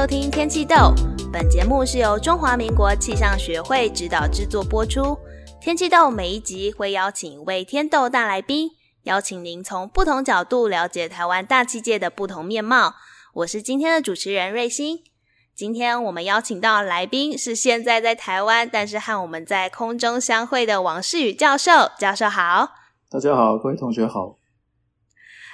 收听天气豆，本节目是由中华民国气象学会指导制作播出。天气豆每一集会邀请一位天豆大来宾，邀请您从不同角度了解台湾大气界的不同面貌。我是今天的主持人瑞欣。今天我们邀请到的来宾是现在在台湾，但是和我们在空中相会的王世宇教授。教授好，大家好，各位同学好。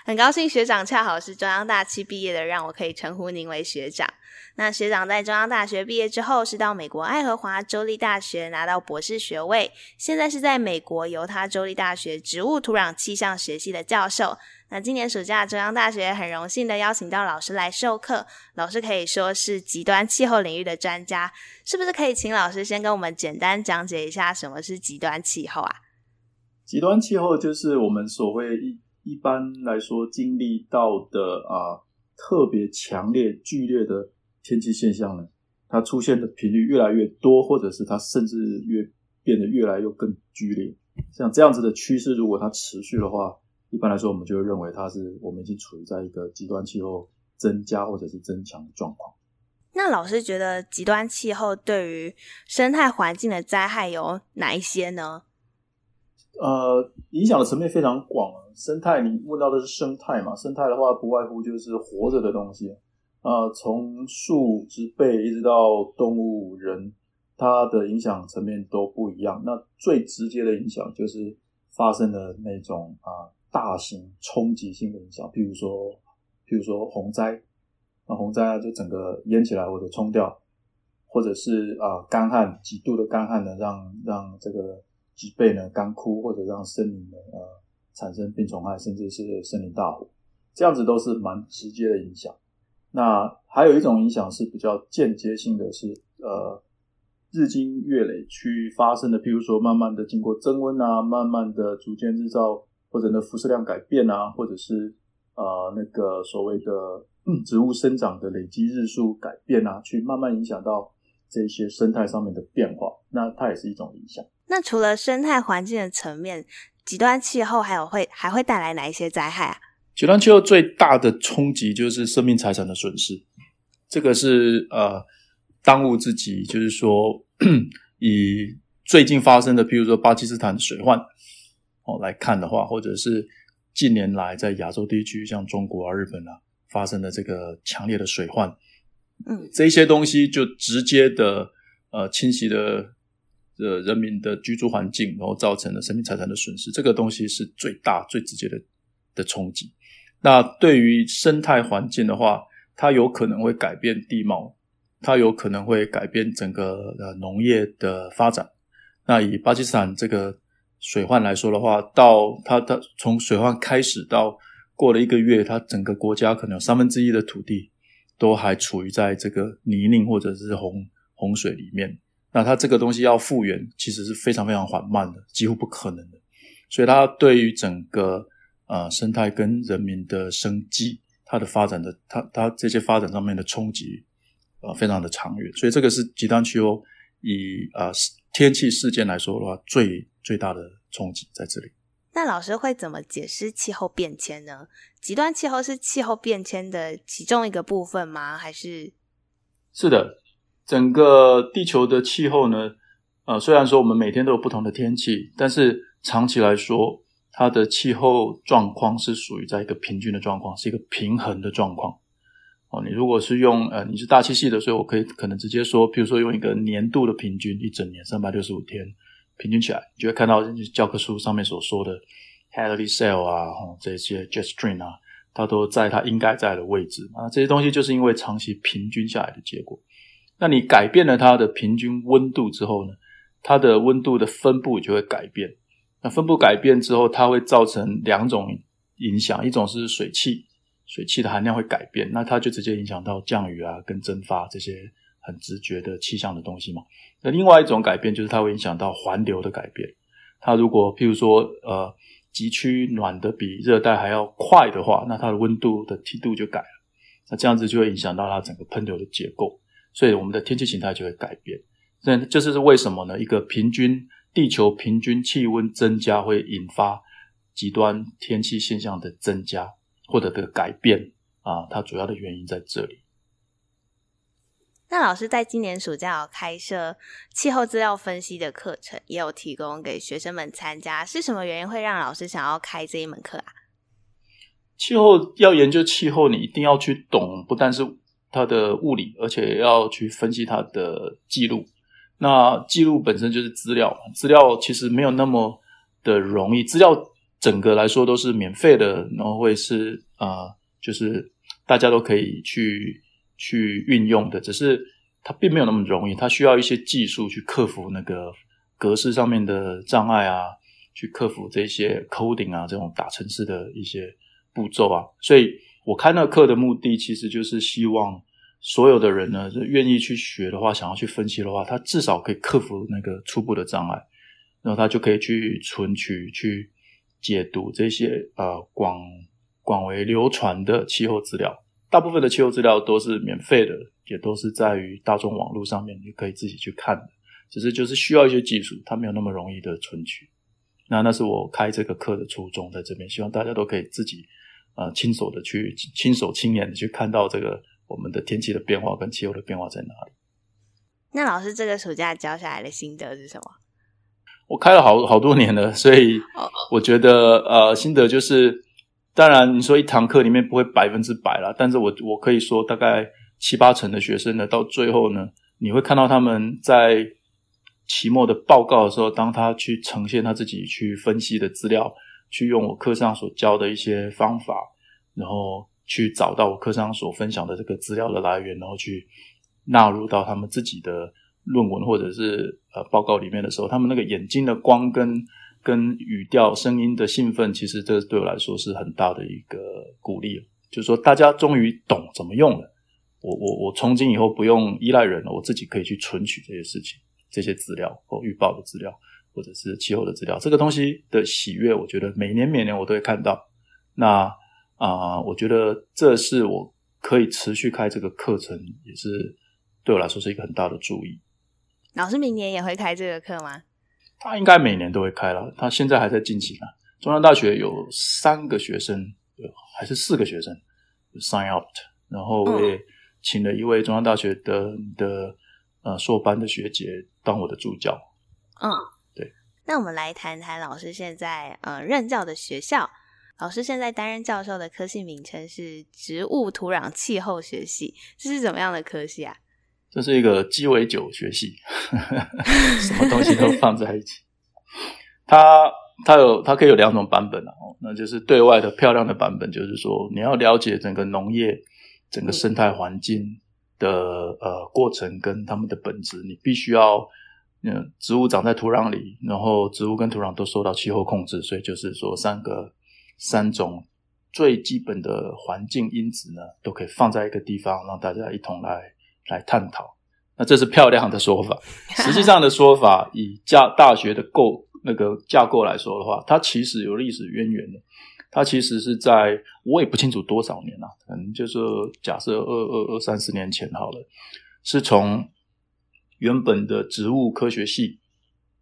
很高兴学长恰好是中央大气毕业的，让我可以称呼您为学长。那学长在中央大学毕业之后，是到美国爱荷华州立大学拿到博士学位，现在是在美国犹他州立大学植物土壤气象学系的教授。那今年暑假中央大学很荣幸的邀请到老师来授课，老师可以说是极端气候领域的专家，是不是可以请老师先跟我们简单讲解一下什么是极端气候啊？极端气候就是我们所谓一。一般来说，经历到的啊特别强烈、剧烈的天气现象呢，它出现的频率越来越多，或者是它甚至越变得越来越更剧烈。像这样子的趋势，如果它持续的话，一般来说，我们就会认为它是我们已经处于在一个极端气候增加或者是增强的状况。那老师觉得极端气候对于生态环境的灾害有哪一些呢？呃，影响的层面非常广。生态，你问到的是生态嘛？生态的话，不外乎就是活着的东西。呃，从树、植被一直到动物、人，它的影响层面都不一样。那最直接的影响就是发生的那种啊、大型冲击性的影响，譬如说，譬如说洪灾，那洪灾啊，就整个淹起来或者冲掉，或者是啊、干旱，极度的干旱呢，让让这个。植被呢干枯，或者让森林呢呃产生病虫害，甚至是森林大火，这样子都是蛮直接的影响。那还有一种影响是比较间接性的是，呃日积月累去发生的，譬如说慢慢的经过增温啊，慢慢的逐渐日照或者呢辐射量改变啊，或者是呃那个所谓的植物生长的累积日数改变啊，去慢慢影响到这些生态上面的变化，那它也是一种影响。那除了生态环境的层面，极端气候还有会还会带来哪一些灾害啊？极端气候最大的冲击就是生命财产的损失，这个是呃当务之急。就是说，以最近发生的，譬如说巴基斯坦水患哦来看的话，或者是近年来在亚洲地区，像中国啊、日本啊发生的这个强烈的水患，嗯，这些东西就直接的呃侵袭的。呃人民的居住环境，然后造成了生命财产的损失，这个东西是最大、最直接的的冲击。那对于生态环境的话，它有可能会改变地貌，它有可能会改变整个呃农业的发展。那以巴基斯坦这个水患来说的话，到它它从水患开始到过了一个月，它整个国家可能有三分之一的土地都还处于在这个泥泞或者是洪洪水里面。那它这个东西要复原，其实是非常非常缓慢的，几乎不可能的。所以它对于整个呃生态跟人民的生计，它的发展的它它这些发展上面的冲击，呃非常的长远。所以这个是极端气候以呃天气事件来说的话，最最大的冲击在这里。那老师会怎么解释气候变迁呢？极端气候是气候变迁的其中一个部分吗？还是？是的。整个地球的气候呢，呃，虽然说我们每天都有不同的天气，但是长期来说，它的气候状况是属于在一个平均的状况，是一个平衡的状况。哦，你如果是用呃，你是大气系的，所以我可以可能直接说，比如说用一个年度的平均，一整年三百六十五天平均起来，你就会看到教科书上面所说的 Hadley cell 啊，这些 jet stream 啊，它都在它应该在的位置啊，这些东西就是因为长期平均下来的结果。那你改变了它的平均温度之后呢，它的温度的分布就会改变。那分布改变之后，它会造成两种影响，一种是水汽，水汽的含量会改变，那它就直接影响到降雨啊跟蒸发这些很直觉的气象的东西嘛。那另外一种改变就是它会影响到环流的改变。它如果譬如说呃极区暖的比热带还要快的话，那它的温度的梯度就改了。那这样子就会影响到它整个喷流的结构。所以我们的天气形态就会改变，这就是为什么呢？一个平均地球平均气温增加会引发极端天气现象的增加或者的改变啊，它主要的原因在这里。那老师在今年暑假有开设气候资料分析的课程，也有提供给学生们参加。是什么原因会让老师想要开这一门课啊？气候要研究气候，你一定要去懂，不但是它的物理，而且要去分析它的记录。那记录本身就是资料，资料其实没有那么的容易。资料整个来说都是免费的，然后会是、呃，就是大家都可以去。去运用的，只是它并没有那么容易，它需要一些技术去克服那个格式上面的障碍啊，去克服这些 coding 啊这种打程式的一些步骤啊。所以我开那课的目的，其实就是希望所有的人呢，就愿意去学的话，想要去分析的话，他至少可以克服那个初步的障碍，然后他就可以去存取、去解读这些呃广广为流传的气候资料。大部分的气候资料都是免费的，也都是在于大众网络上面，你可以自己去看的。只是就是需要一些技术，它没有那么容易的存取。那那是我开这个课的初衷，在这边希望大家都可以自己呃亲手的去亲手亲眼的去看到这个我们的天气的变化跟气候的变化在哪里。那老师这个暑假教下来的心得是什么？我开了好好多年了，所以我觉得呃心得就是。当然，你说一堂课里面不会百分之百啦，但是我我可以说大概七八成的学生呢，到最后呢，你会看到他们在期末的报告的时候，当他去呈现他自己去分析的资料，去用我课上所教的一些方法，然后去找到我课上所分享的这个资料的来源，然后去纳入到他们自己的论文或者是呃报告里面的时候，他们那个眼睛的光跟。跟语调、声音的兴奋，其实这对我来说是很大的一个鼓励。就是说，大家终于懂怎么用了。我、我、我从今以后不用依赖人了，我自己可以去存取这些事情、这些资料或预报的资料，或者是气候的资料。这个东西的喜悦，我觉得每年每年我都会看到。那啊、呃，我觉得这是我可以持续开这个课程，也是对我来说是一个很大的注意。老师明年也会开这个课吗？他应该每年都会开了，他现在还在进行啊。中央大学有三个学生，还是四个学生 sign up，然后我也请了一位中央大学的的呃硕班的学姐当我的助教。嗯，对。那我们来谈谈老师现在呃任教的学校。老师现在担任教授的科系名称是植物土壤气候学系，这是怎么样的科系啊？这是一个鸡尾酒学系，什么东西都放在一起。它它有它可以有两种版本啊，那就是对外的漂亮的版本，就是说你要了解整个农业、整个生态环境的呃过程跟它们的本质，你必须要嗯，植物长在土壤里，然后植物跟土壤都受到气候控制，所以就是说三个三种最基本的环境因子呢，都可以放在一个地方，让大家一同来。来探讨，那这是漂亮的说法。实际上的说法，以架大学的构那个架构来说的话，它其实有历史渊源的。它其实是在我也不清楚多少年了，可能就是假设二二二三十年前好了，是从原本的植物科学系，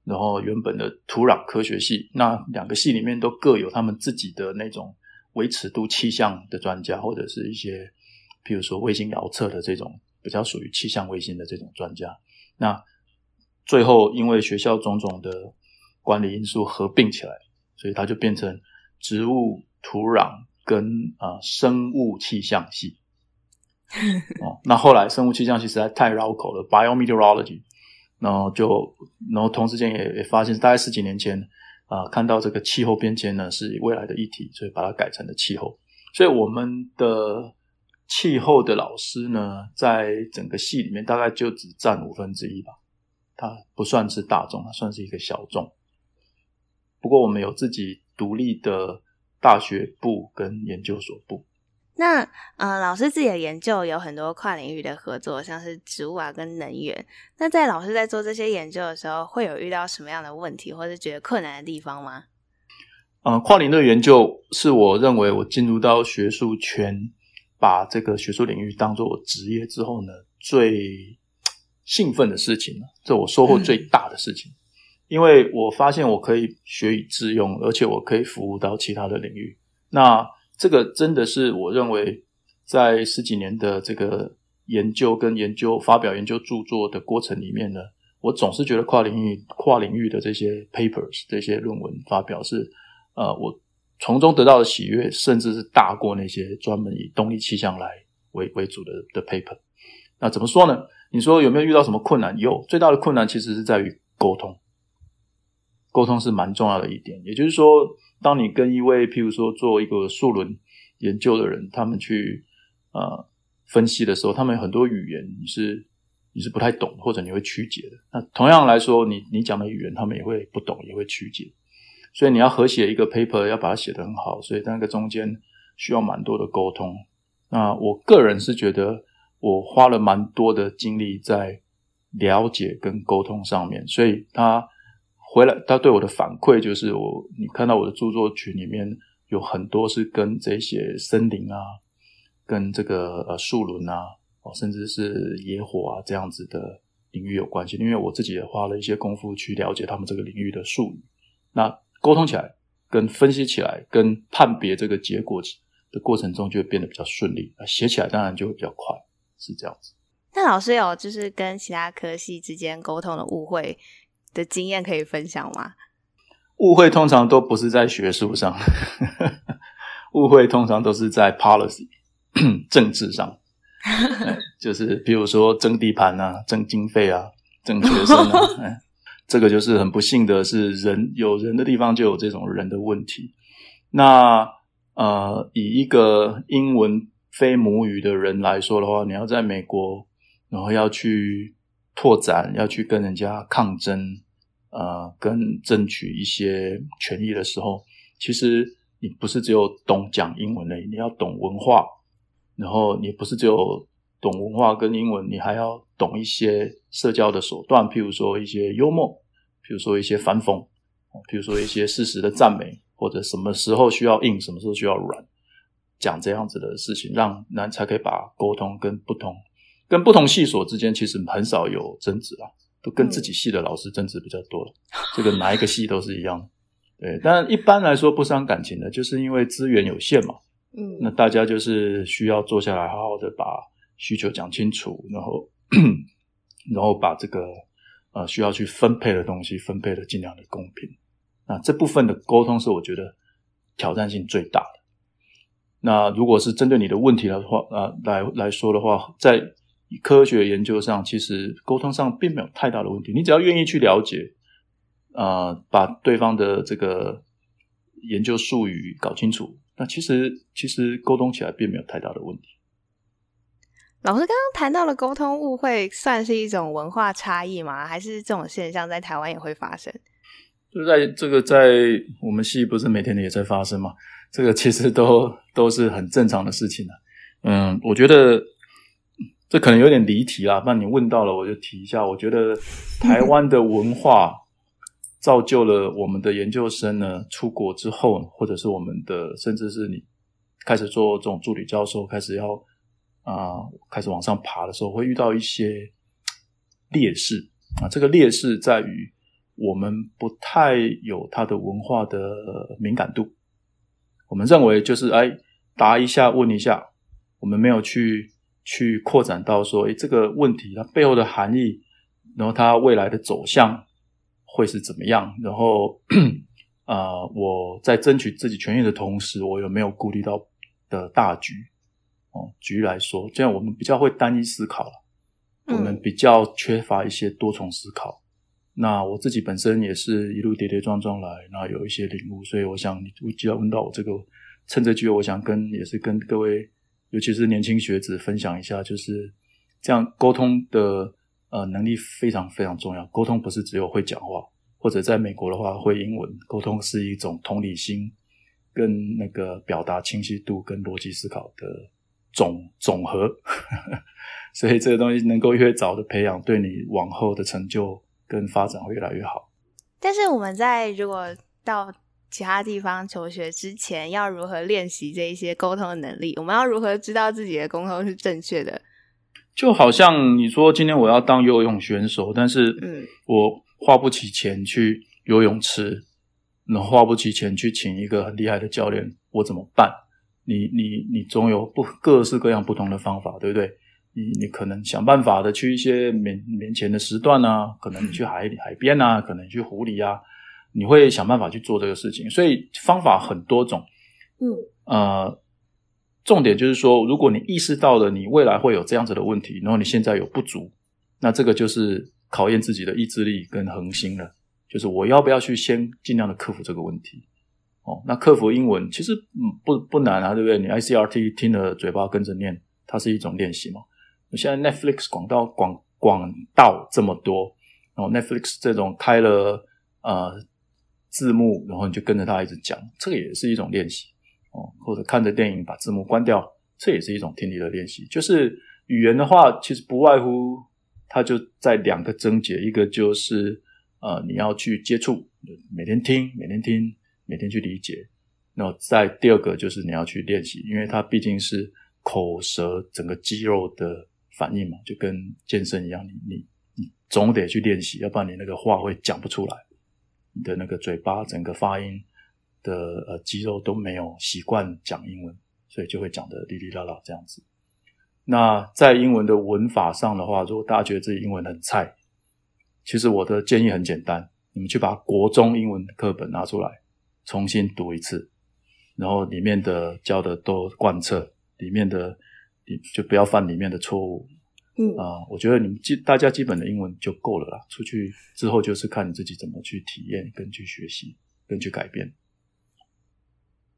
然后原本的土壤科学系，那两个系里面都各有他们自己的那种维持度气象的专家，或者是一些比如说卫星遥测的这种。比较属于气象卫星的这种专家，那最后因为学校种种的管理因素合并起来，所以它就变成植物、土壤跟啊、生物气象系。哦，那后来生物气象系实在太绕口了，biometeorology，然后就然后同时间也也发现，大概十几年前啊、看到这个气候变迁呢是未来的议题，所以把它改成了气候。所以我们的。气候的老师呢，在整个系里面大概就只占五分之一吧，他不算是大众，他算是一个小众。不过我们有自己独立的大学部跟研究所部。那呃，老师自己的研究有很多跨领域的合作，像是植物啊跟能源。那在老师在做这些研究的时候，会有遇到什么样的问题，或是觉得困难的地方吗？呃，跨领域的研究是我认为我进入到学术圈。把这个学术领域当做我职业之后呢，最兴奋的事情，这我收获最大的事情，嗯，因为我发现我可以学以致用，而且我可以服务到其他的领域。那这个真的是我认为在十几年的这个研究跟研究发表研究著作的过程里面呢，我总是觉得跨领域跨领域的这些 papers 这些论文发表是呃我从中得到的喜悦，甚至是大过那些专门以动力气象来为为主的的 paper。那怎么说呢？你说有没有遇到什么困难？有，最大的困难其实是在于沟通。沟通是蛮重要的一点，也就是说，当你跟一位譬如说做一个数轮研究的人，他们去呃分析的时候，他们很多语言你是你是不太懂，或者你会曲解的。那同样来说，你你讲的语言他们也会不懂，也会曲解。所以你要合写一个 paper，要把它写得很好，所以那个中间需要蛮多的沟通。那我个人是觉得，我花了蛮多的精力在了解跟沟通上面，所以它。回来，他对我的反馈就是我，你看到我的著作群里面有很多是跟这些森林啊，跟这个呃树轮啊，甚至是野火啊这样子的领域有关系。因为我自己也花了一些功夫去了解他们这个领域的术语，那沟通起来、跟分析起来、跟判别这个结果的过程中，就会变得比较顺利。写起来当然就会比较快，是这样子。那老师有就是跟其他科系之间沟通的误会的经验可以分享吗？误会通常都不是在学术上，误会通常都是在 policy 政治上，就是比如说争地盘啊、争经费啊、争学生啊，这个就是很不幸的是人有人的地方就有这种人的问题。那呃，以一个英文非母语的人来说的话，你要在美国，然后要去拓展，要去跟人家抗争。呃，跟争取一些权益的时候，其实你不是只有懂讲英文而已，你要懂文化，然后你不是只有懂文化跟英文，你还要懂一些社交的手段，譬如说一些幽默，譬如说一些反讽，譬如说一些事实的赞美，或者什么时候需要硬，什么时候需要软，讲这样子的事情，让人才可以把沟通跟不同跟不同系所之间，其实很少有争执啊。都跟自己系的老师争执比较多了，嗯、这个哪一个系都是一样，对。但一般来说不伤感情的，就是因为资源有限嘛，嗯，那大家就是需要坐下来好好的把需求讲清楚，然后然后把这个呃需要去分配的东西分配的尽量的公平。那这部分的沟通是我觉得挑战性最大的。那如果是针对你的问题的话，啊、呃，来来说的话，在科学研究上，其实沟通上并没有太大的问题。你只要愿意去了解，啊、呃，把对方的这个研究术语搞清楚，那其实其实沟通起来并没有太大的问题。老师刚刚谈到了沟通误会，算是一种文化差异吗？还是这种现象在台湾也会发生？就在这个在我们系不是每天也在发生吗？这个其实都都是很正常的事情啊。嗯，我觉得。这可能有点离题啦，那你问到了，我就提一下。我觉得台湾的文化造就了我们的研究生呢，出国之后，或者是我们的，甚至是你开始做这种助理教授，开始要啊、开始往上爬的时候，会遇到一些劣势啊。这个劣势在于我们不太有它的文化的敏感度。我们认为就是哎，答一下，问一下，我们没有去。去扩展到说，诶，这个问题它背后的含义，然后它未来的走向会是怎么样？然后，啊、呃，我在争取自己权益的同时，我有没有顾虑到的大局？哦，举例来说，这样我们比较会单一思考了，我们比较缺乏一些多重思考。嗯、那我自己本身也是一路跌跌撞撞来，然后有一些领悟，所以我想，你既然问到我这个，趁这机会，我想跟也是跟各位。尤其是年轻学子分享一下，就是这样沟通的呃能力非常非常重要。沟通不是只有会讲话，或者在美国的话会英文。沟通是一种同理心跟那个表达清晰度跟逻辑思考的总总和。所以这个东西能够越早的培养，对你往后的成就跟发展会越来越好。但是我们在如果到其他地方求学之前，要如何练习这一些沟通的能力？我们要如何知道自己的沟通是正确的？就好像你说，今天我要当游泳选手，但是嗯，我花不起钱去游泳池，那花不起钱去请一个很厉害的教练，我怎么办？你你你总有不各式各样不同的方法，对不对？你你可能想办法的去一些免免钱的时段啊，可能你去海海边啊，可能你去湖里啊，你会想办法去做这个事情。所以方法很多种，嗯呃，重点就是说，如果你意识到了你未来会有这样子的问题，然后你现在有不足，那这个就是考验自己的意志力跟恒心了。就是我要不要去先尽量的克服这个问题？哦，那克服英文其实嗯不不难啊，对不对？你 ICRT 听了嘴巴跟着念，它是一种练习嘛。现在 Netflix 广道广广道这么多，然后 Netflix 这种开了呃字幕，然后你就跟着他一直讲，这个也是一种练习哦。或者看着电影把字幕关掉，这也是一种听力的练习。就是语言的话，其实不外乎它就在两个症结，一个就是。呃，你要去接触，每天听，每天听，每天去理解。那再第二个就是你要去练习，因为它毕竟是口舌整个肌肉的反应嘛，就跟健身一样，你你你总得去练习，要不然你那个话会讲不出来，你的那个嘴巴整个发音的呃肌肉都没有习惯讲英文，所以就会讲的哩哩啦啦这样子。那在英文的文法上的话，如果大家觉得自己英文很菜，其实我的建议很简单，你们去把国中英文课本拿出来，重新读一次，然后里面的教的都贯彻，里面的你就不要犯里面的错误。嗯啊、呃，我觉得你们基大家基本的英文就够了啦。出去之后就是看你自己怎么去体验、跟去学习、跟去改变。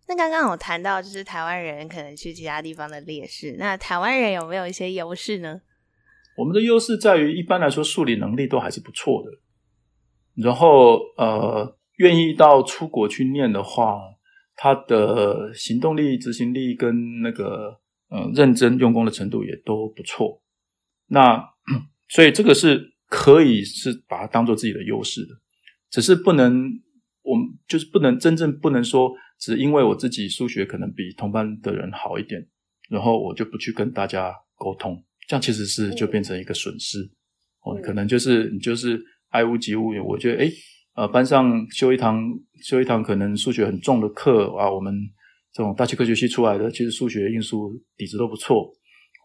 那刚刚我谈到就是台湾人可能去其他地方的劣势，那台湾人有没有一些优势呢？我们的优势在于，一般来说数理能力都还是不错的。然后，呃，愿意到出国去念的话，他的行动力、执行力跟那个，嗯、呃，认真用功的程度也都不错。那 所以这个是可以是把它当做自己的优势的，只是不能，我们就是不能真正不能说，只因为我自己数学可能比同班的人好一点，然后我就不去跟大家沟通。这样其实是就变成一个损失，嗯、哦，可能就是你就是爱屋及乌。我觉得，诶呃，班上修一堂修一堂可能数学很重的课啊，我们这种大气科学系出来的，其实数学、应数底子都不错，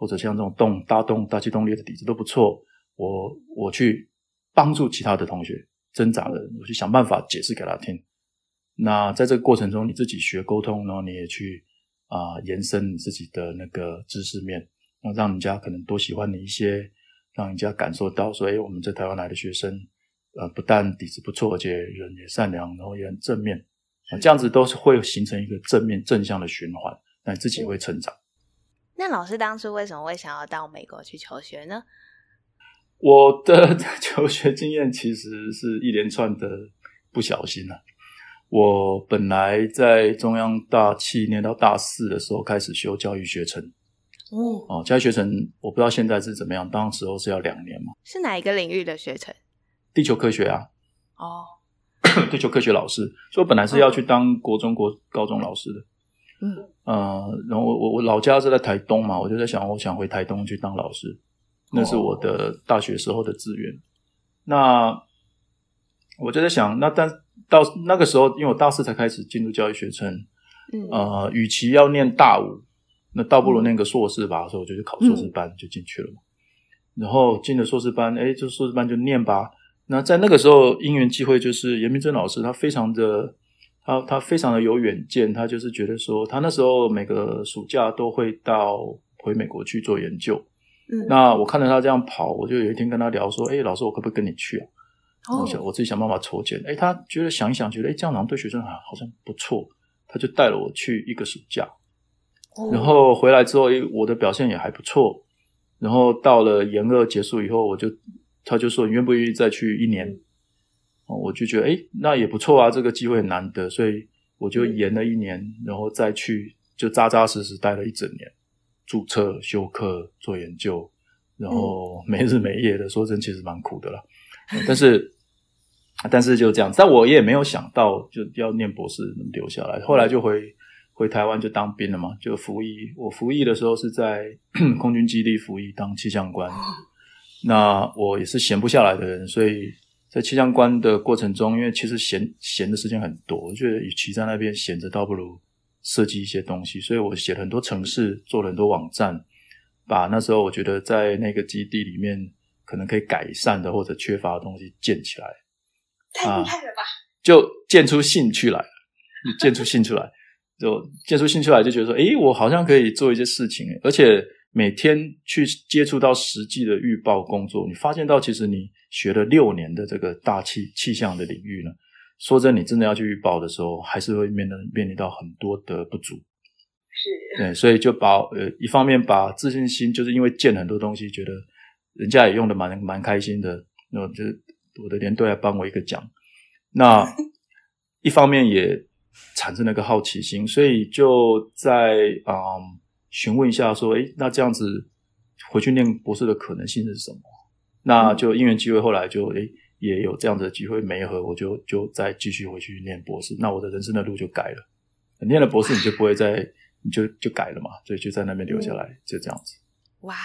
或者像这种动大动大气动力的底子都不错。我我去帮助其他的同学挣扎的，我去想办法解释给他听。那在这个过程中，你自己学沟通，然后你也去啊、呃、延伸你自己的那个知识面。那让人家可能多喜欢你一些，让人家感受到说，哎，我们在台湾来的学生，呃，不但底子不错，而且人也善良，然后也很正面，啊，这样子都是会形成一个正面正向的循环，那你自己会成长。那老师当初为什么会想要到美国去求学呢？我 的求学经验其实是一连串的不小心啊。我本来在中央大七念到大四的时候开始修教育学程。哦哦，教育学程我不知道现在是怎么样，当时候是要两年嘛？是哪一个领域的学程？地球科学啊。哦，地球科学老师，所以我本来是要去当国中国高中老师的。嗯，呃，然后我我我老家是在台东嘛，我就在想，我想回台东去当老师，那是我的大学时候的志愿。哦、那我就在想，那但到那个时候，因为我大四才开始进入教育学程，嗯，呃，与其要念大五。那倒不如念个硕士吧，所以我就去考硕士班，就进去了嘛。嗯、然后进了硕士班，哎，就硕士班就念吧。那在那个时候，因缘际会，就是严明正老师，他非常的，他他非常的有远见，他就是觉得说，他那时候每个暑假都会到回美国去做研究。嗯，那我看着他这样跑，我就有一天跟他聊说，诶，老师，我可不可以跟你去啊？哦，我想我自己想办法筹钱。诶，他觉得想一想，觉得诶，这样好像对学生好像不错，他就带了我去一个暑假。然后回来之后，我的表现也还不错。然后到了研二结束以后，我就他就说，你愿不愿意再去一年？我就觉得诶，那也不错啊，这个机会很难得，所以我就延了一年，然后再去就扎扎实实待了一整年，注册、修课、做研究，然后没日没夜的，说真其实蛮苦的啦。但是但是就这样，但我也没有想到就要念博士能留下来，后来就回。回台湾就当兵了嘛，就服役。我服役的时候是在 空军基地服役，当气象官。那我也是闲不下来的人，所以在气象官的过程中，因为其实闲闲的时间很多，我觉得与其在那边闲着，倒不如设计一些东西。所以我写了很多城市，做了很多网站，把那时候我觉得在那个基地里面可能可以改善的或者缺乏的东西建起来，太厉害了吧！就建出兴趣来，建出兴趣来，就建出兴趣来，就觉得说，诶，我好像可以做一些事情，而且每天去接触到实际的预报工作，你发现到其实你学了六年的这个大气气象的领域呢，说真，你真的要去预报的时候，还是会面临面临到很多的不足。是，对，所以就把呃，一方面把自信心，就是因为见很多东西，觉得人家也用的蛮蛮开心的，那就是我的连队还颁我一个奖。那 一方面也产生了个好奇心，所以就在嗯询问一下说，诶，那这样子回去念博士的可能性是什么？那就因缘机会，后来就诶也有这样子的机会没合，我就就再继续回去念博士。那我的人生的路就改了，念了博士你就不会再你就就改了嘛，所以就在那边留下来，就这样子。哇，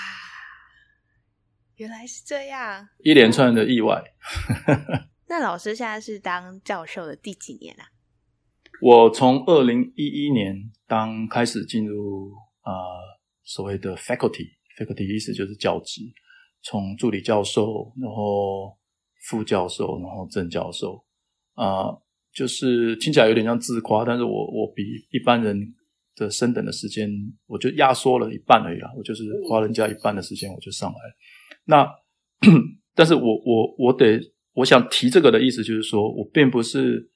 原来是这样，一连串的意外。那老师现在是当教授的第几年啊？我从二零一一年当开始进入啊、呃、所谓的 faculty，faculty 意思就是教职，从助理教授，然后副教授，然后正教授，啊、就是听起来有点像自夸，但是我我比一般人的升等的时间，我就压缩了一半而已啦，我就是花人家一半的时间我就上来。那，但是我我我得。我想提这个的意思就是说，我并不是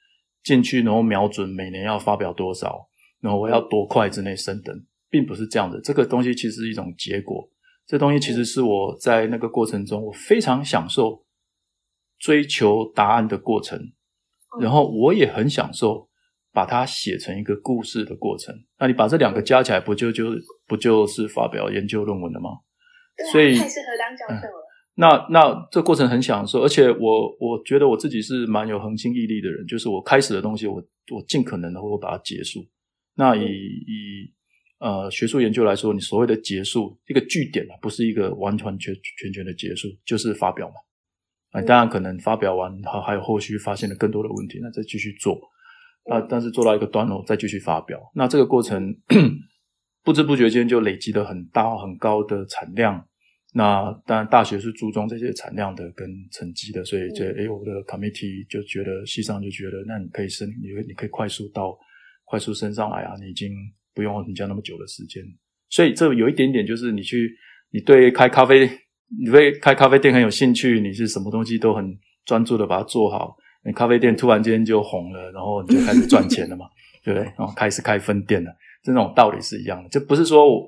进去然后瞄准每年要发表多少，然后我要多快之内升等，并不是这样的。这个东西其实是一种结果，这东西其实是我在那个过程中，我非常享受追求答案的过程，然后我也很享受把它写成一个故事的过程。那你把这两个加起来，不就就不就是发表研究论文了吗？所以太适合当教授了。那那这过程很享受，而且我我觉得我自己是蛮有恒心毅力的人，就是我开始的东西我，我我尽可能的会把它结束。那以以呃学术研究来说，你所谓的结束一个据点啊，不是一个完全全全全的结束，就是发表嘛。啊，当然可能发表完还还有后续发现了更多的问题，那再继续做。啊，但是做到一个段落再继续发表，那这个过程 不知不觉间就累积了很大很高的产量。那当然，大学是注重这些产量的跟成绩的，所以这诶，我的 committee 就觉得，系上就觉得，那你可以升，你你可以快速到，快速升上来啊，你已经不用人家那么久的时间。所以这有一点点就是，你去，你对开咖啡，你对开咖啡店很有兴趣，你是什么东西都很专注的把它做好，你咖啡店突然间就红了，然后你就开始赚钱了嘛，对不对？然后开始开分店了，这种道理是一样的，就不是说我。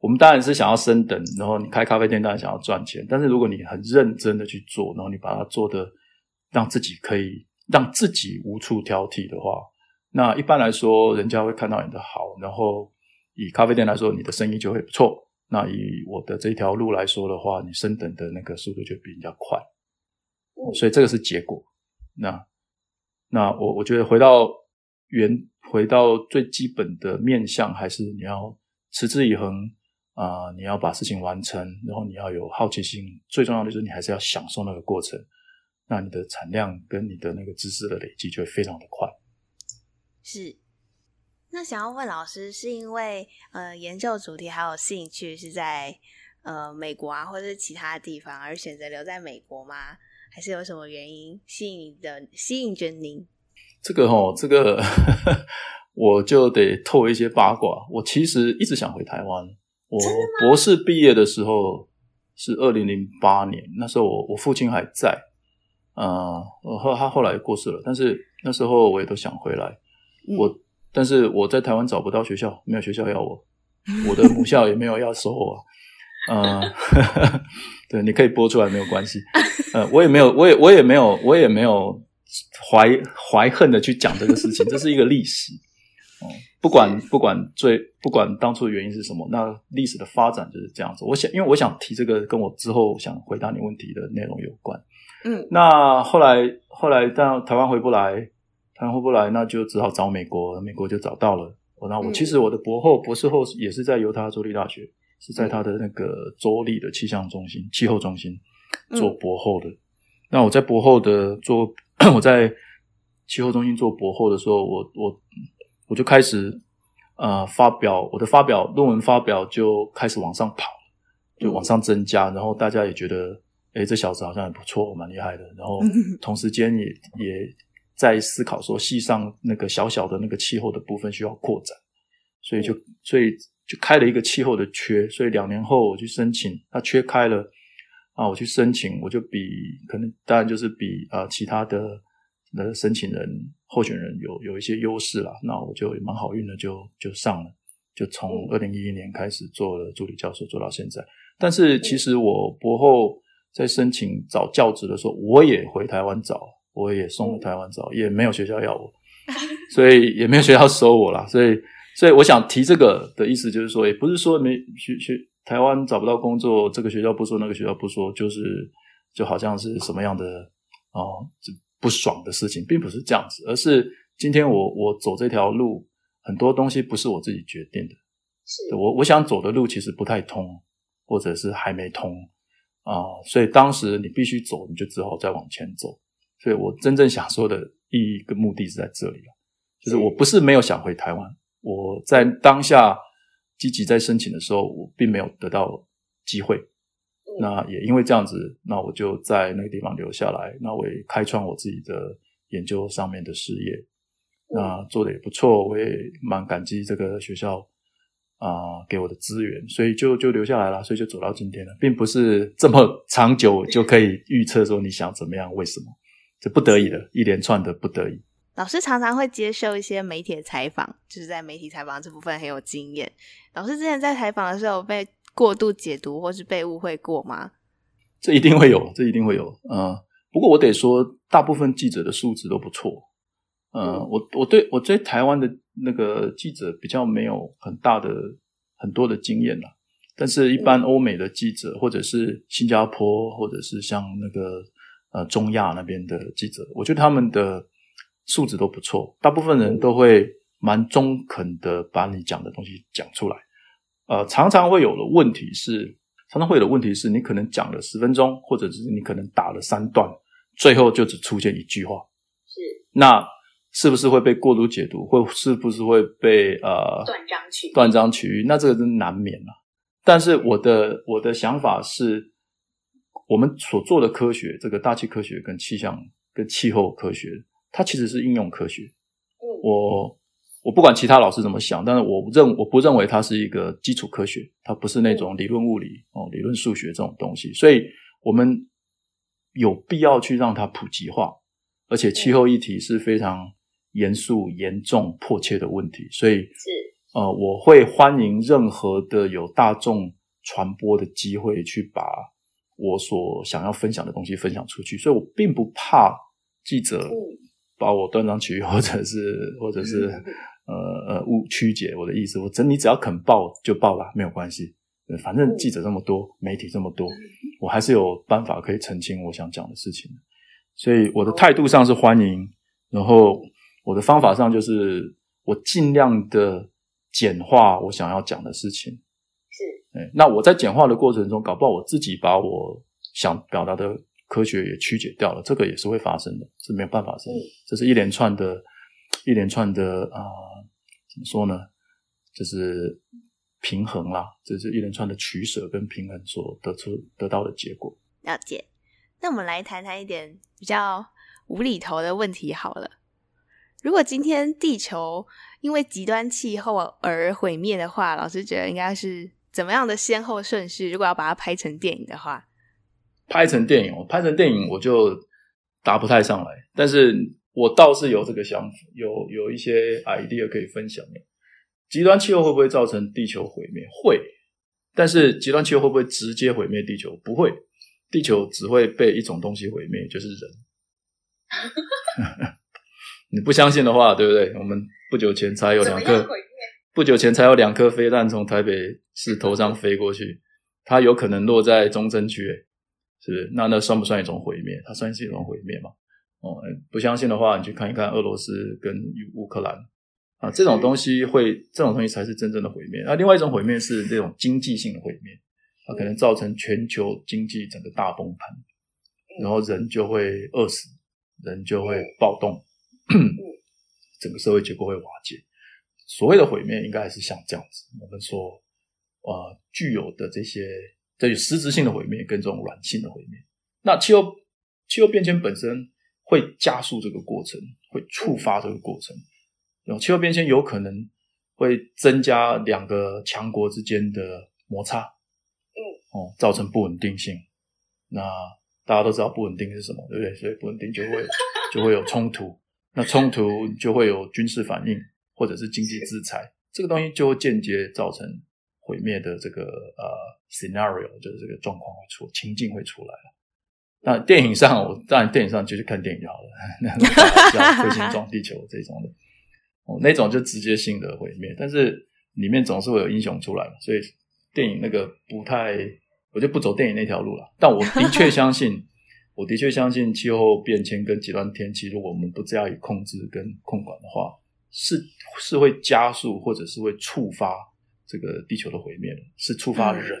我们当然是想要升等，然后你开咖啡店当然想要赚钱。但是如果你很认真的去做，然后你把它做的让自己可以让自己无处挑剔的话，那一般来说，人家会看到你的好。然后以咖啡店来说，你的生意就会不错。那以我的这条路来说的话，你升等的那个速度就比人家快。所以这个是结果。那那我我觉得回到原回到最基本的面向，还是你要持之以恒。啊、呃，你要把事情完成，然后你要有好奇心，最重要的就是你还是要享受那个过程。那你的产量跟你的那个知识的累积就会非常的快。是。那想要问老师，是因为呃研究主题还有兴趣是在呃美国啊，或者是其他地方而选择留在美国吗？还是有什么原因吸引的吸引着您？这个哦，这个 我就得透一些八卦。我其实一直想回台湾。我博士毕业的时候是二零零八年，那时候我我父亲还在，呃，后他后来过世了，但是那时候我也都想回来，嗯、我但是我在台湾找不到学校，没有学校要我，我的母校也没有要收我，呃，对，你可以播出来没有关系，呃，我也没有，我也我也没有，我也没有怀怀恨的去讲这个事情，这是一个历史。哦不管不管最不管当初的原因是什么，那历史的发展就是这样子。我想，因为我想提这个，跟我之后想回答你问题的内容有关。嗯，那后来后来，到台湾回不来，台湾回不来，那就只好找美国，美国就找到了。那我其实我的博后博士后也是在犹他州立大学，是在他的那个州立的气象中心、气候中心做博后的。那我在博后的做，我在气候中心做博后的时候，我我。我就开始，呃，发表我的发表论文发表就开始往上跑，就往上增加，然后大家也觉得，哎，这小子好像很不错，蛮厉害的。然后 同时间也也在思考说，系上那个小小的那个气候的部分需要扩展，所以就所以就开了一个气候的缺。所以两年后我去申请，他缺开了啊，我去申请，我就比可能当然就是比啊其他的的申请人候选人有有一些优势啦。那我就蛮好运的就，就就上了。就从二零一一年开始做了助理教授，做到现在。但是其实我博后在申请找教职的时候，我也回台湾找，我也送了台湾找，也没有学校要我，所以也没有学校收我啦。所以，所以我想提这个的意思就是说，也不是说没学学台湾找不到工作，这个学校不说，那个学校不说，就是就好像是什么样的啊，这不爽的事情，并不是这样子，而是今天我我走这条路。很多东西不是我自己决定的，是我我想走的路其实不太通，或者是还没通啊，呃，所以当时你必须走，你就只好再往前走。所以我真正想说的意义跟目的是在这里啊，就是我不是没有想回台湾，我在当下积极在申请的时候，我并没有得到机会。那也因为这样子，那我就在那个地方留下来，那我也开创我自己的研究上面的事业。那做的也不错，我也蛮感激这个学校啊、呃、给我的资源，所以就就留下来了，所以就走到今天了，并不是这么长久就可以预测说你想怎么样，为什么？这不得已的一连串的不得已。老师常常会接受一些媒体的采访，就是在媒体采访这部分很有经验。老师之前在采访的时候被过度解读或是被误会过吗？这一定会有，这一定会有。嗯、呃，不过我得说，大部分记者的素质都不错。呃，我我对我对台湾的那个记者比较没有很大的很多的经验啦，但是一般欧美的记者或者是新加坡或者是像那个呃中亚那边的记者，我觉得他们的素质都不错，大部分人都会蛮中肯的把你讲的东西讲出来。呃，常常会有的问题是，常常会有的问题是你可能讲了十分钟，或者是你可能打了三段，最后就只出现一句话，是那。是不是会被过度解读？会是不是会被呃断章取断章取义？那这个是难免了。但是我的我的想法是，我们所做的科学，这个大气科学跟气象跟气候科学，它其实是应用科学。嗯，我我不管其他老师怎么想，但是我认我不认为它是一个基础科学，它不是那种理论物理哦，理论数学这种东西。所以我们有必要去让它普及化，而且气候议题是非常。严肃、严重、迫切的问题，所以是呃，我会欢迎任何的有大众传播的机会，去把我所想要分享的东西分享出去。所以我并不怕记者把我断章取义，或者是或者是呃呃误曲解我的意思。我真你只要肯报就报吧，没有关系。反正记者这么多，媒体这么多，我还是有办法可以澄清我想讲的事情。所以我的态度上是欢迎，然后。我的方法上就是我尽量的简化我想要讲的事情，是，那我在简化的过程中，搞不好我自己把我想表达的科学也曲解掉了，这个也是会发生的，是没有办法生的，这是一连串的，一连串的啊、呃，怎么说呢？就是平衡啦，这是一连串的取舍跟平衡所得出得到的结果。了解。那我们来谈谈一点比较无厘头的问题好了。如果今天地球因为极端气候而毁灭的话，老师觉得应该是怎么样的先后顺序？如果要把它拍成电影的话，拍成电影，我拍成电影我就答不太上来。但是我倒是有这个想法，有有一些 idea 可以分享的。极端气候会不会造成地球毁灭？会。但是极端气候会不会直接毁灭地球？不会。地球只会被一种东西毁灭，就是人。你不相信的话，对不对？我们不久前才有两颗，不久前才有两颗飞弹从台北市头上飞过去，它有可能落在中正区，是不是？那那算不算一种毁灭？它算是一种毁灭吗？哦，不相信的话，你去看一看俄罗斯跟乌克兰啊，这种东西会，这种东西才是真正的毁灭。那另外一种毁灭是这种经济性的毁灭，它可能造成全球经济整个大崩盘，然后人就会饿死，人就会暴动。整个社会结构会瓦解。所谓的毁灭，应该还是像这样子，我们说，呃，具有的这些这有实质性的毁灭跟这种软性的毁灭。那气候气候变迁本身会加速这个过程，会触发这个过程。有气候变迁有可能会增加两个强国之间的摩擦，嗯，哦，造成不稳定性。那大家都知道不稳定是什么，对不对？所以不稳定就会就会有冲突，那冲突就会有军事反应或者是经济制裁，这个东西就会间接造成毁灭的这个呃 scenario，就是这个状况会出情境会出来了。那电影上，我当然电影上就去看电影就好了，那种像彗星撞地球这种的。哦，那种就直接性的毁灭，但是里面总是会有英雄出来嘛，所以电影那个不太，我就不走电影那条路了。但我的确相信，我的确相信气候变迁跟极端天气，如果我们不加以控制跟控管的话，是是会加速或者是会触发这个地球的毁灭的，是触发人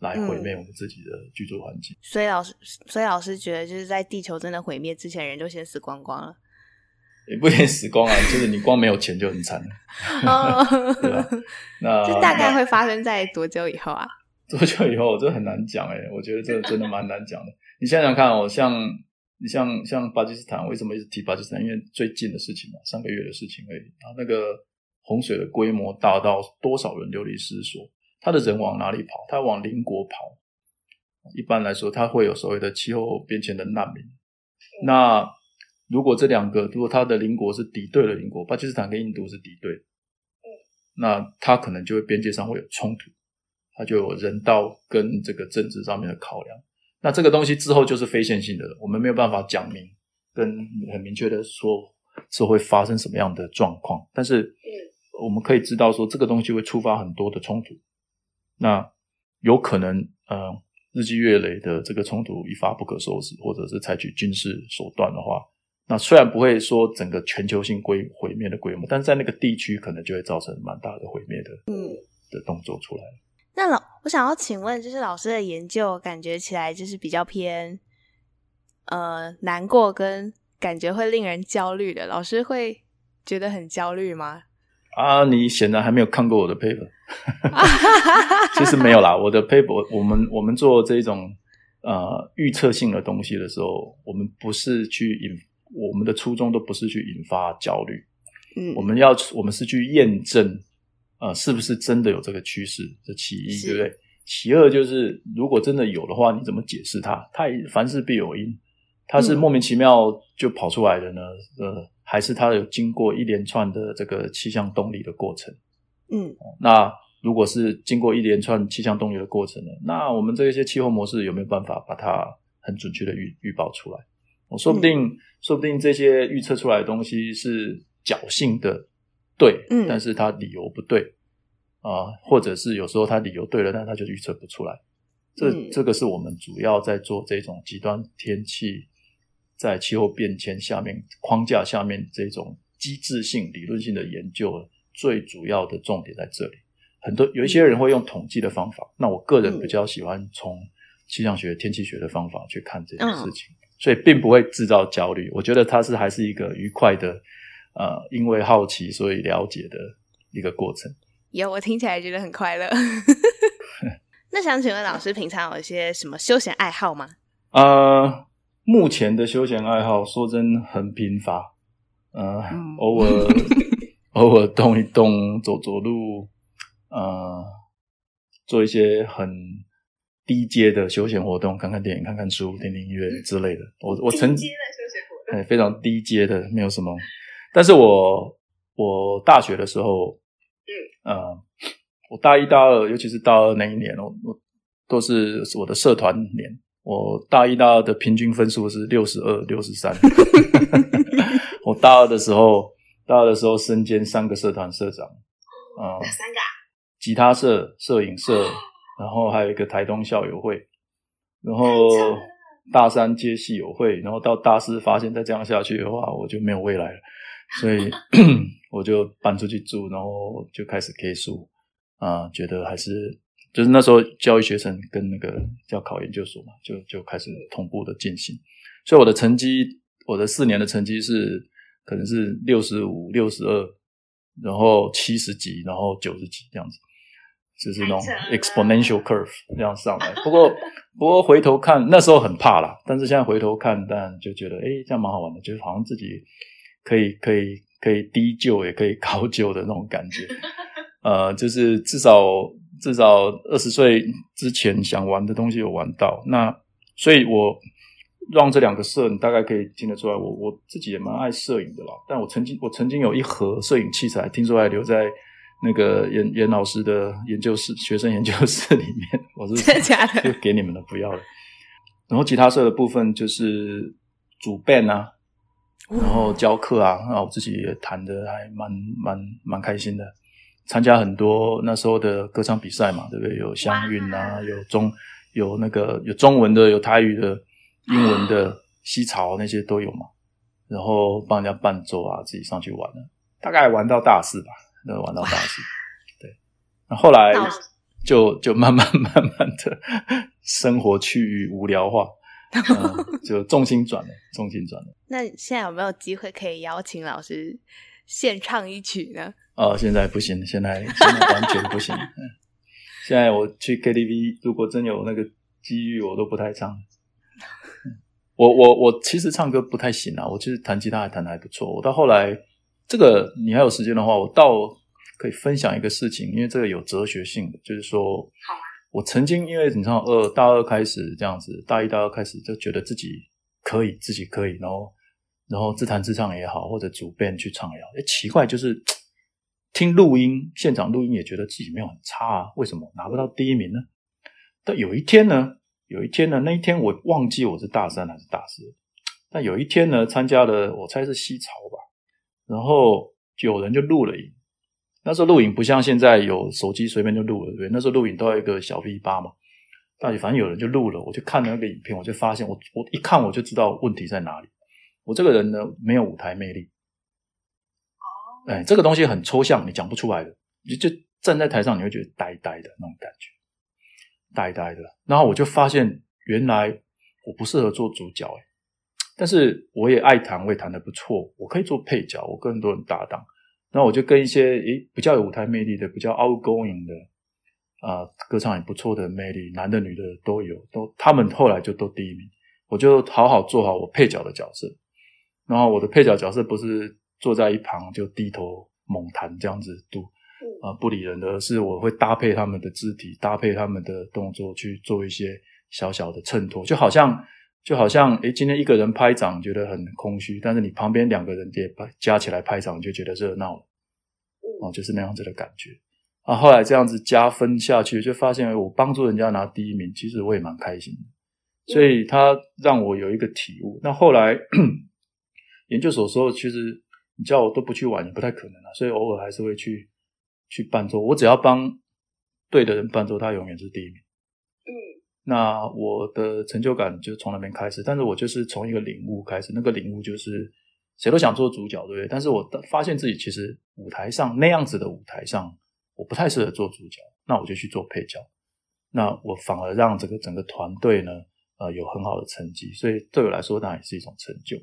来毁灭我们自己的居住环境。嗯。所以老师，所以老师觉得，就是在地球真的毁灭之前，人就先死光光了。也不一定死光啊，就是你光没有钱就很惨了，对吧？那这大概会发生在多久以后啊？多久以后，这很难讲哎，我觉得这真的蛮难讲的。你想想看哦，像你像像巴基斯坦，为什么一直提巴基斯坦？因为最近的事情嘛，上个月的事情而已。然后那个洪水的规模大到多少人流离失所？他的人往哪里跑？他往邻国跑。一般来说，他会有所谓的气候变迁的难民。那如果这两个，如果他的邻国是敌对的邻国，巴基斯坦跟印度是敌对，嗯，那他可能就会边界上会有冲突，他就有人道跟这个政治上面的考量。那这个东西之后就是非线性的了，我们没有办法讲明跟很明确的说是会发生什么样的状况，但是我们可以知道说这个东西会触发很多的冲突，那有可能呃日积月累的这个冲突一发不可收拾，或者是采取军事手段的话。那虽然不会说整个全球性规毁灭的规模，但是在那个地区可能就会造成蛮大的毁灭的，嗯，的动作出来。那老，我想要请问，就是老师的研究感觉起来就是比较偏，呃，难过跟感觉会令人焦虑的。老师会觉得很焦虑吗？啊，你显然还没有看过我的 paper。其实没有啦，我的 paper，我们我们做这种呃预测性的东西的时候，我们不是去引。我们的初衷都不是去引发焦虑，嗯，我们要我们是去验证，呃，是不是真的有这个趋势？这其一，对不对？其二就是，如果真的有的话，你怎么解释它？它凡事必有因，它是莫名其妙就跑出来的呢？嗯、呃，还是它有经过一连串的这个气象动力的过程？嗯，那如果是经过一连串气象动力的过程呢？那我们这一些气候模式有没有办法把它很准确的预预报出来？我说不定。嗯说不定这些预测出来的东西是侥幸的对，嗯，但是他理由不对啊，呃，或者是有时候他理由对了，但他就预测不出来。这，嗯，这个是我们主要在做这种极端天气在气候变迁下面框架下面这种机制性理论性的研究最主要的重点在这里。很多有一些人会用统计的方法，那我个人比较喜欢从气象学、天气学的方法去看这件事情。嗯所以并不会制造焦虑，我觉得它是还是一个愉快的，呃，因为好奇所以了解的一个过程。有，我听起来觉得很快乐。那想请问老师，平常有一些什么休闲爱好吗？呃，目前的休闲爱好说真很贫乏，呃，嗯、偶尔 偶尔动一动，走走路，呃，做一些很。低阶的休闲活动，看看电影、看看书、听听音乐之类的。我我曾经低阶的休闲活动，哎，非常低阶的，没有什么。但是我我大学的时候，嗯呃，我大一、大二，尤其是大二那一年，我我都是我的社团年。我大一、大二的平均分数是六十二、六十三。我大二的时候，大二的时候身兼三个社团社长，啊、呃，三个？吉他社、摄影社。然后还有一个台东校友会，然后大三接系友会，然后到大四发现再这样下去的话，我就没有未来了，所以 我就搬出去住，然后就开始 K 书啊，觉得还是就是那时候教育学生跟那个要考研究所嘛，就就开始同步的进行，所以我的成绩，我的四年的成绩是可能是六十五、六十二，然后七十几，然后九十几这样子。就是那种 exponential curve 这样上来。不过不过回头看那时候很怕啦，但是现在回头看，但就觉得哎，这样蛮好玩的，就是好像自己可以可以可以低就也可以高就的那种感觉。呃，就是至少至少二十岁之前想玩的东西有玩到。那所以我。让这两个摄，你大概可以听得出来，我我自己也蛮爱摄影的啦。但我曾经我曾经有一盒摄影器材，听说还留在那个严严老师的研究室、学生研究室里面。我是真的假的？就给你们了，不要了。然后吉他社的部分就是主 band 啊，然后教课啊，那我自己也弹的还蛮蛮蛮开心的。参加很多那时候的歌唱比赛嘛，对不对？有乡韵啊，有中有那个有中文的，有台语的。英文的西潮那些都有嘛，然后帮人家伴奏啊，自己上去玩了，大概玩到大四吧，那玩到大四，对，那后来就就慢慢慢慢的 生活趋于无聊化，嗯，就重心转了，重心转了。那现在有没有机会可以邀请老师献唱一曲呢？哦，现在不行，现在现在完全不行。嗯，现在我去 KTV，如果真有那个机遇，我都不太唱。我我我其实唱歌不太行啊，我其实弹吉他还弹的还不错。我到后来，这个你还有时间的话，我倒可以分享一个事情，因为这个有哲学性的，就是说，我曾经因为你知道，二大二开始这样子，大一大二开始就觉得自己可以，自己可以，然后然后自弹自唱也好，或者组 band 去唱也好，诶，奇怪，就是听录音现场录音也觉得自己没有很差啊，为什么拿不到第一名呢？但有一天呢？有一天呢，那一天我忘记我是大三还是大四，但有一天呢，参加了我猜是西潮吧，然后有人就录了影。那时候录影不像现在有手机随便就录了，对不对？那时候录影都要一个小 V 八嘛，但反正有人就录了，我就看那个影片，我就发现我我一看我就知道问题在哪里。我这个人呢，没有舞台魅力。哦，哎，这个东西很抽象，你讲不出来的，你就站在台上你会觉得呆呆的那种感觉。呆呆的，然后我就发现原来我不适合做主角诶，但是我也爱弹，我也弹得不错，我可以做配角，我跟很多人搭档。然后我就跟一些诶比较有舞台魅力的、比较 outgoing 的啊、呃，歌唱也不错的魅力，男的女的都有，都他们后来就都第一名。我就好好做好我配角的角色，然后我的配角角色不是坐在一旁就低头猛弹这样子读。啊、呃，不理人的，而是我会搭配他们的肢体，搭配他们的动作去做一些小小的衬托，就好像，就好像，诶，今天一个人拍掌觉得很空虚，但是你旁边两个人也加起来拍掌，就觉得热闹了，哦、呃，就是那样子的感觉。啊，后来这样子加分下去，就发现我帮助人家拿第一名，其实我也蛮开心的，所以他让我有一个体悟。那后来 研究所的时候，其实你叫我都不去玩也不太可能啊，所以偶尔还是会去。去伴奏，我只要帮对的人伴奏，他永远是第一名。嗯，那我的成就感就从那边开始。但是我就是从一个领悟开始，那个领悟就是谁都想做主角，对不对？但是我发现自己其实舞台上那样子的舞台上，我不太适合做主角，那我就去做配角。那我反而让这个整个团队呢，呃，有很好的成绩。所以对我来说，当然也是一种成就。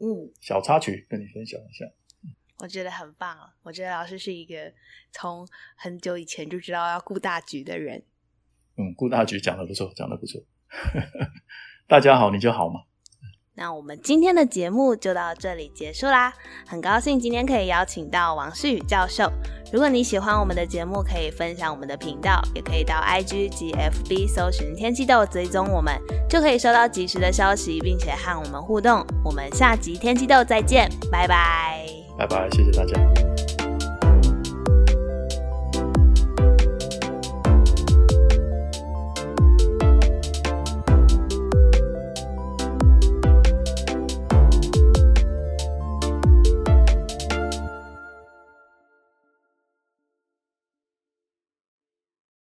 嗯，小插曲跟你分享一下。我觉得很棒哦！我觉得老师是一个从很久以前就知道要顾大局的人。嗯，顾大局讲的不错，讲的不错。大家好，你就好嘛。那我们今天的节目就到这里结束啦。很高兴今天可以邀请到王世宇教授。如果你喜欢我们的节目，可以分享我们的频道，也可以到 IG 及 FB 搜寻天气豆追踪我们，就可以收到及时的消息，并且和我们互动。我们下集天气豆再见，拜拜。拜拜，谢谢大家。